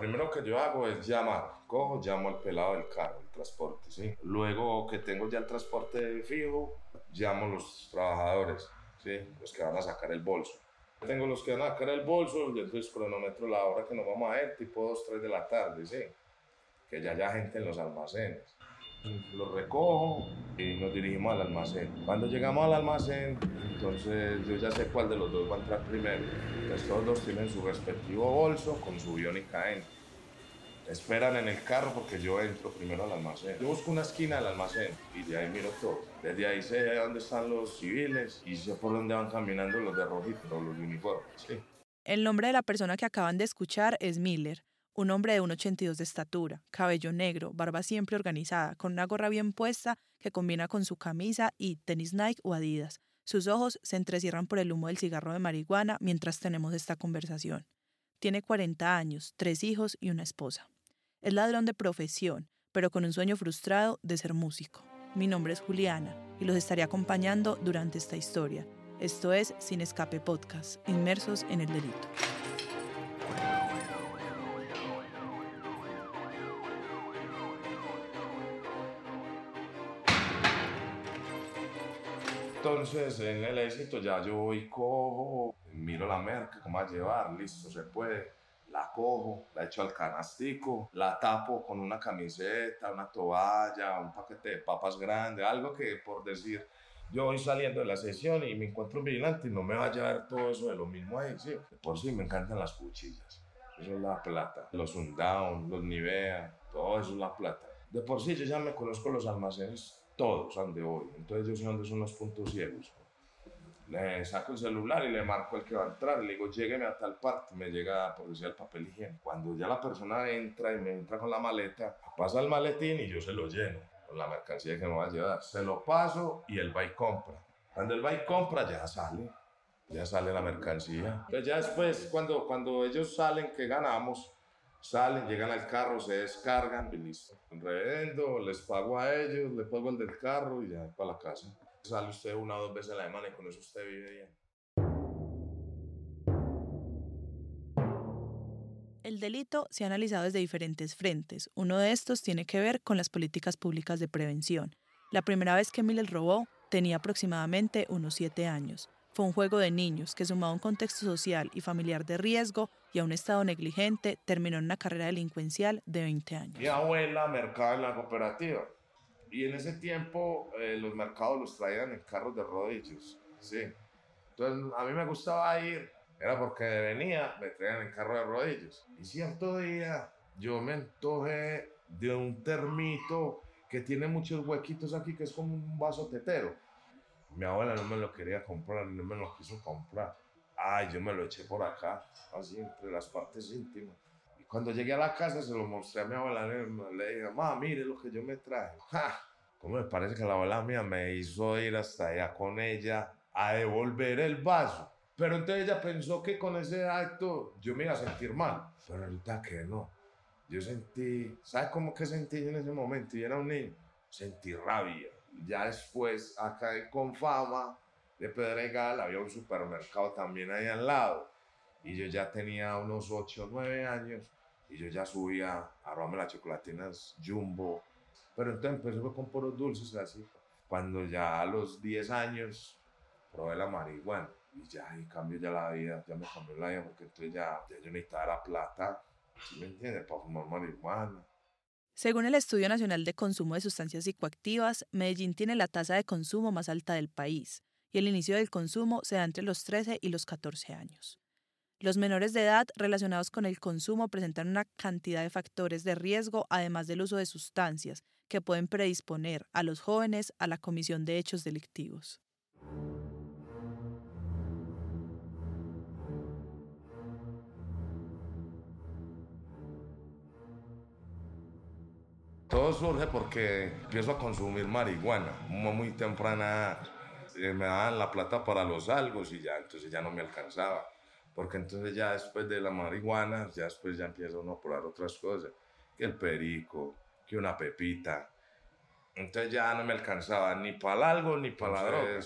primero que yo hago es llamar. Cojo, llamo al pelado del carro, el transporte, ¿sí? Luego que tengo ya el transporte fijo, llamo a los trabajadores, ¿sí? Los que van a sacar el bolso. Tengo los que van a sacar el bolso, y entonces cronometro la hora que nos vamos a ir, tipo 2, 3 de la tarde, ¿sí? Que ya haya gente en los almacenes. Los recojo y nos dirigimos al almacén. Cuando llegamos al almacén, entonces yo ya sé cuál de los dos va a entrar primero. Entonces todos dos tienen su respectivo bolso con su biónica en. Esperan en el carro porque yo entro primero al almacén. Yo busco una esquina del almacén y de ahí miro todo. Desde ahí sé dónde están los civiles y sé por dónde van caminando los de rojito, los uniformes. Sí. El nombre de la persona que acaban de escuchar es Miller, un hombre de 1,82 de estatura, cabello negro, barba siempre organizada, con una gorra bien puesta que combina con su camisa y tenis Nike o Adidas. Sus ojos se entrecierran por el humo del cigarro de marihuana mientras tenemos esta conversación. Tiene 40 años, tres hijos y una esposa. Es ladrón de profesión, pero con un sueño frustrado de ser músico. Mi nombre es Juliana y los estaré acompañando durante esta historia. Esto es Sin Escape Podcast, inmersos en el delito. Entonces, en el éxito ya yo voy, cojo, miro la merca, cómo va a llevar, listo, se puede. La cojo, la echo al canastico, la tapo con una camiseta, una toalla, un paquete de papas grande, algo que por decir, yo voy saliendo de la sesión y me encuentro un vigilante y no me va a llevar todo eso de lo mismo ahí, sí. Por sí me encantan las cuchillas, eso es la plata. Los Sundown, los Nivea, todo eso es la plata. De por sí yo ya me conozco los almacenes todos donde voy. Entonces yo sé dónde son los puntos ciegos. Le saco el celular y le marco el que va a entrar. Le digo, llégueme a tal parte. Me llega, por decir, el papel higiénico. Cuando ya la persona entra y me entra con la maleta, pasa el maletín y yo se lo lleno con la mercancía que me va a llevar. Se lo paso y él va y compra. Cuando él va y compra, ya sale. Ya sale la mercancía. Entonces ya después, cuando, cuando ellos salen, que ganamos, salen, llegan al carro, se descargan y listo. Revendo, les pago a ellos, les pago el del carro y ya para la casa. Sale usted una o dos veces a la semana y con eso usted vive bien. El delito se ha analizado desde diferentes frentes. Uno de estos tiene que ver con las políticas públicas de prevención. La primera vez que Miller robó tenía aproximadamente unos siete años. Fue un juego de niños que sumado a un contexto social y familiar de riesgo y a un estado negligente terminó en una carrera delincuencial de 20 años. Mi abuela mercaba en la cooperativa y en ese tiempo eh, los mercados los traían en carros de rodillos, sí. Entonces a mí me gustaba ir, era porque venía, me traían en carro de rodillos. Y cierto día yo me antojé de un termito que tiene muchos huequitos aquí, que es como un vaso tetero mi abuela no me lo quería comprar, no me lo quiso comprar. Ay, yo me lo eché por acá, así entre las partes íntimas. Y cuando llegué a la casa se lo mostré a mi abuela, le dije, mamá, mire lo que yo me traje. ¡Ja! ¿Cómo me parece que la abuela mía me hizo ir hasta allá con ella a devolver el vaso? Pero entonces ella pensó que con ese acto yo me iba a sentir mal. Pero ahorita que no. Yo sentí, ¿sabes cómo que sentí en ese momento? Y era un niño. Sentí rabia ya después, acá en Confama de Pedregal, había un supermercado también ahí al lado. Y yo ya tenía unos 8 o 9 años y yo ya subía a robarme las chocolatinas Jumbo. Pero entonces empecé con puros dulces así. Cuando ya a los 10 años probé la marihuana y ya y cambió ya la vida, ya me cambió la vida porque entonces ya, ya yo necesitaba la plata, ¿sí me entiendes? Para fumar marihuana. Según el Estudio Nacional de Consumo de Sustancias Psicoactivas, Medellín tiene la tasa de consumo más alta del país y el inicio del consumo se da entre los 13 y los 14 años. Los menores de edad relacionados con el consumo presentan una cantidad de factores de riesgo, además del uso de sustancias, que pueden predisponer a los jóvenes a la comisión de hechos delictivos. Todo surge porque empiezo a consumir marihuana, muy temprana. Eh, me daban la plata para los algos y ya, entonces ya no me alcanzaba. Porque entonces ya después de la marihuana, ya después ya empieza uno a probar otras cosas, que el perico, que una pepita. Entonces ya no me alcanzaba ni para el algo ni para la droga.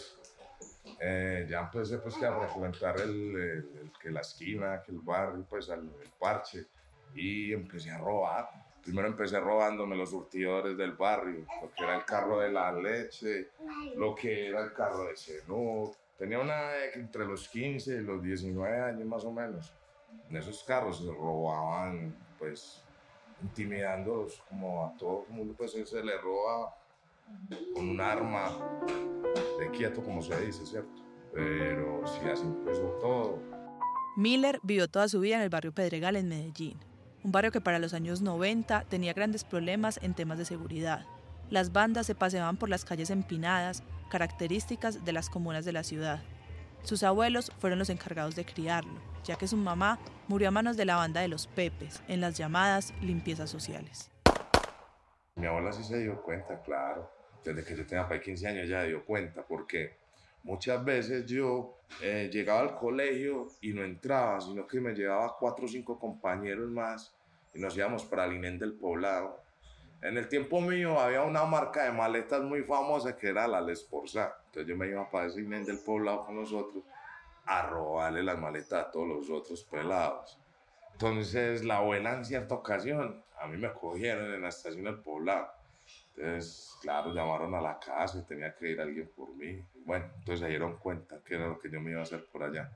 Eh, ya empecé pues que a frecuentar el, que la esquina, que el barrio, pues el parche y empecé a robar. Primero empecé robándome los surtidores del barrio, lo que era el carro de la leche, lo que era el carro de seno. Tenía una entre los 15 y los 19 años más o menos. En esos carros se robaban, pues, intimidándolos como a todo el mundo, pues se le roba con un arma de quieto, como se dice, ¿cierto? Pero sí, así empezó todo. Miller vivió toda su vida en el barrio Pedregal en Medellín, un barrio que para los años 90 tenía grandes problemas en temas de seguridad. Las bandas se paseaban por las calles empinadas, características de las comunas de la ciudad. Sus abuelos fueron los encargados de criarlo, ya que su mamá murió a manos de la banda de los Pepes en las llamadas limpiezas sociales. Mi abuela sí se dio cuenta, claro. Desde que yo tenía para 15 años ya dio cuenta, porque muchas veces yo eh, llegaba al colegio y no entraba, sino que me llevaba cuatro o cinco compañeros más y nos íbamos para el del Poblado. En el tiempo mío había una marca de maletas muy famosa que era la Lesporza. Entonces yo me iba para Inén del Poblado con nosotros a robarle las maletas a todos los otros pelados. Entonces la abuela en cierta ocasión, a mí me cogieron en la estación del poblado. Entonces, claro, llamaron a la casa y tenía que ir alguien por mí. Bueno, entonces se dieron cuenta que era lo que yo me iba a hacer por allá.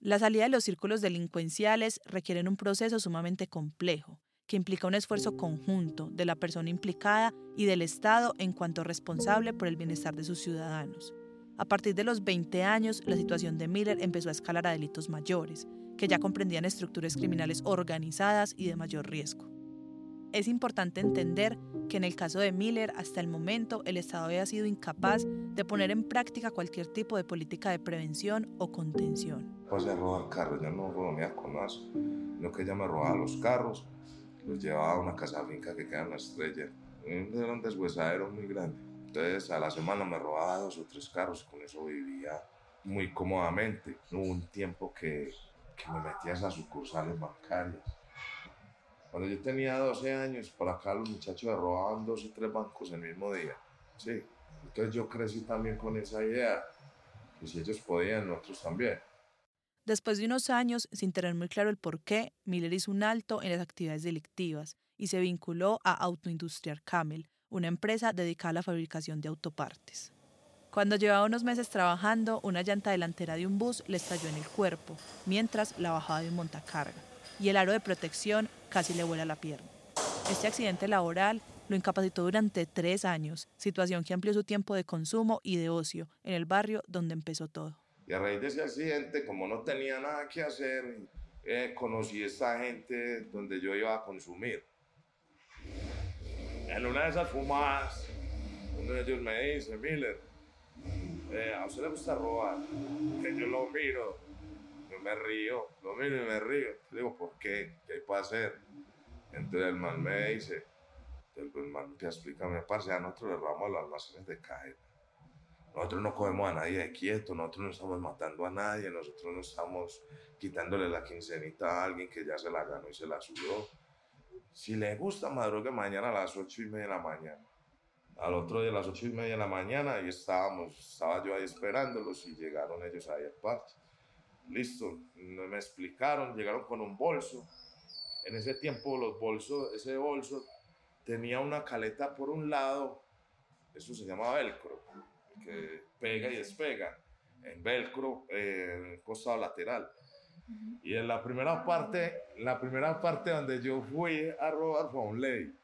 La salida de los círculos delincuenciales requieren un proceso sumamente complejo, que implica un esfuerzo conjunto de la persona implicada y del Estado en cuanto responsable por el bienestar de sus ciudadanos. A partir de los 20 años, la situación de Miller empezó a escalar a delitos mayores, que ya comprendían estructuras criminales organizadas y de mayor riesgo. Es importante entender que en el caso de Miller, hasta el momento, el Estado había sido incapaz de poner en práctica cualquier tipo de política de prevención o contención. Pues de robar carros, yo no robaba con eso, no que ella me robaba los carros, los llevaba a una casa finca que queda en la estrella. Era un deshuesadero muy grande. Entonces a la semana me robaba dos o tres carros, con eso vivía muy cómodamente. Hubo un tiempo que, que me metía a esas sucursales bancarias. Cuando yo tenía 12 años, por acá los muchachos robaban dos o tres bancos el mismo día. Sí. Entonces yo crecí también con esa idea, que si ellos podían, nosotros también. Después de unos años, sin tener muy claro el por qué, Miller hizo un alto en las actividades delictivas y se vinculó a Autoindustrial Camel, una empresa dedicada a la fabricación de autopartes. Cuando llevaba unos meses trabajando, una llanta delantera de un bus le estalló en el cuerpo, mientras la bajaba de un montacarga, y el aro de protección casi le vuela la pierna. Este accidente laboral lo incapacitó durante tres años, situación que amplió su tiempo de consumo y de ocio en el barrio donde empezó todo. Y a raíz de ese accidente, como no tenía nada que hacer, eh, conocí a esta gente donde yo iba a consumir en una de esas fumadas, uno de ellos me dice, Miller, eh, a usted le gusta robar, que yo lo miro, me río, lo miro y me río. Le digo, ¿por qué? ¿Qué hay para hacer? Entonces el man me dice, el man empieza a explicarme, parce, a nosotros le robamos los almacenes de caja. Nosotros no cogemos a nadie de quieto, nosotros no estamos matando a nadie, nosotros no estamos quitándole la quincenita a alguien que ya se la ganó y se la subió si le gusta, madrugue mañana a las ocho y media de la mañana. Al otro día a las ocho y media de la mañana y estábamos, estaba yo ahí esperándolos y llegaron ellos ahí al parque. Listo, me explicaron, llegaron con un bolso. En ese tiempo los bolsos, ese bolso tenía una caleta por un lado, eso se llama velcro, que pega y despega. En velcro, eh, costado lateral. Y en la primera parte, la primera parte donde yo fui a robar fue a un ley.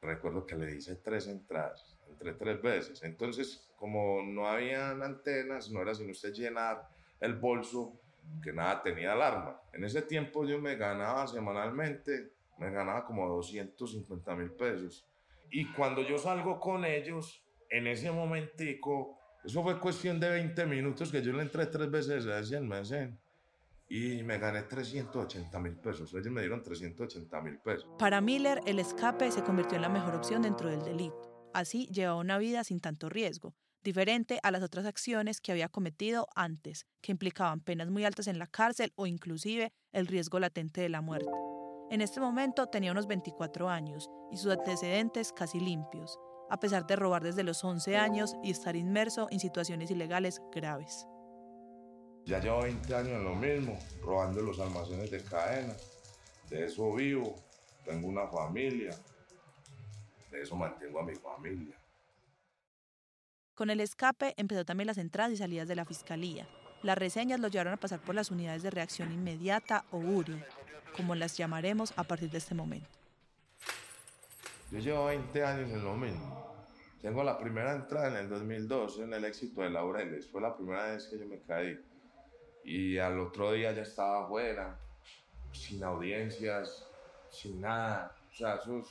Recuerdo que le hice tres entradas, entré tres veces. Entonces, como no habían antenas, no era sino usted llenar el bolso, que nada tenía alarma. En ese tiempo yo me ganaba semanalmente, me ganaba como 250 mil pesos. Y cuando yo salgo con ellos, en ese momentico, eso fue cuestión de 20 minutos que yo le entré tres veces a ese almacén y me gané 380 mil pesos. Ellos me dieron 380 mil pesos. Para Miller, el escape se convirtió en la mejor opción dentro del delito. Así llevaba una vida sin tanto riesgo, diferente a las otras acciones que había cometido antes, que implicaban penas muy altas en la cárcel o inclusive el riesgo latente de la muerte. En este momento tenía unos 24 años y sus antecedentes casi limpios, a pesar de robar desde los 11 años y estar inmerso en situaciones ilegales graves. Ya llevo 20 años en lo mismo, robando los almacenes de cadena. De eso vivo, tengo una familia, de eso mantengo a mi familia. Con el escape empezó también las entradas y salidas de la fiscalía. Las reseñas lo llevaron a pasar por las unidades de reacción inmediata o URI, como las llamaremos a partir de este momento. Yo llevo 20 años en lo mismo. Tengo la primera entrada en el 2002 en el éxito de Laureles. Fue la primera vez que yo me caí. Y al otro día ya estaba afuera, sin audiencias, sin nada. O sea, eso es,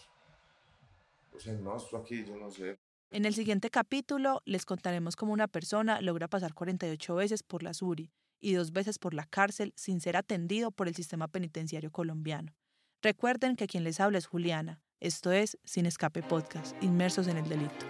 pues el nuestro aquí, yo no sé. En el siguiente capítulo les contaremos cómo una persona logra pasar 48 veces por la SURI y dos veces por la cárcel sin ser atendido por el sistema penitenciario colombiano. Recuerden que quien les habla es Juliana. Esto es Sin Escape Podcast, inmersos en el delito.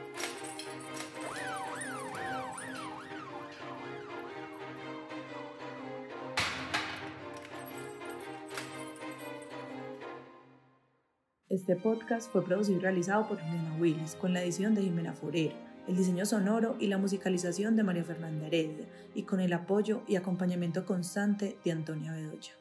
Este podcast fue producido y realizado por Jimena Willis, con la edición de Jimena Forero, el diseño sonoro y la musicalización de María Fernanda Heredia, y con el apoyo y acompañamiento constante de Antonia Bedoya.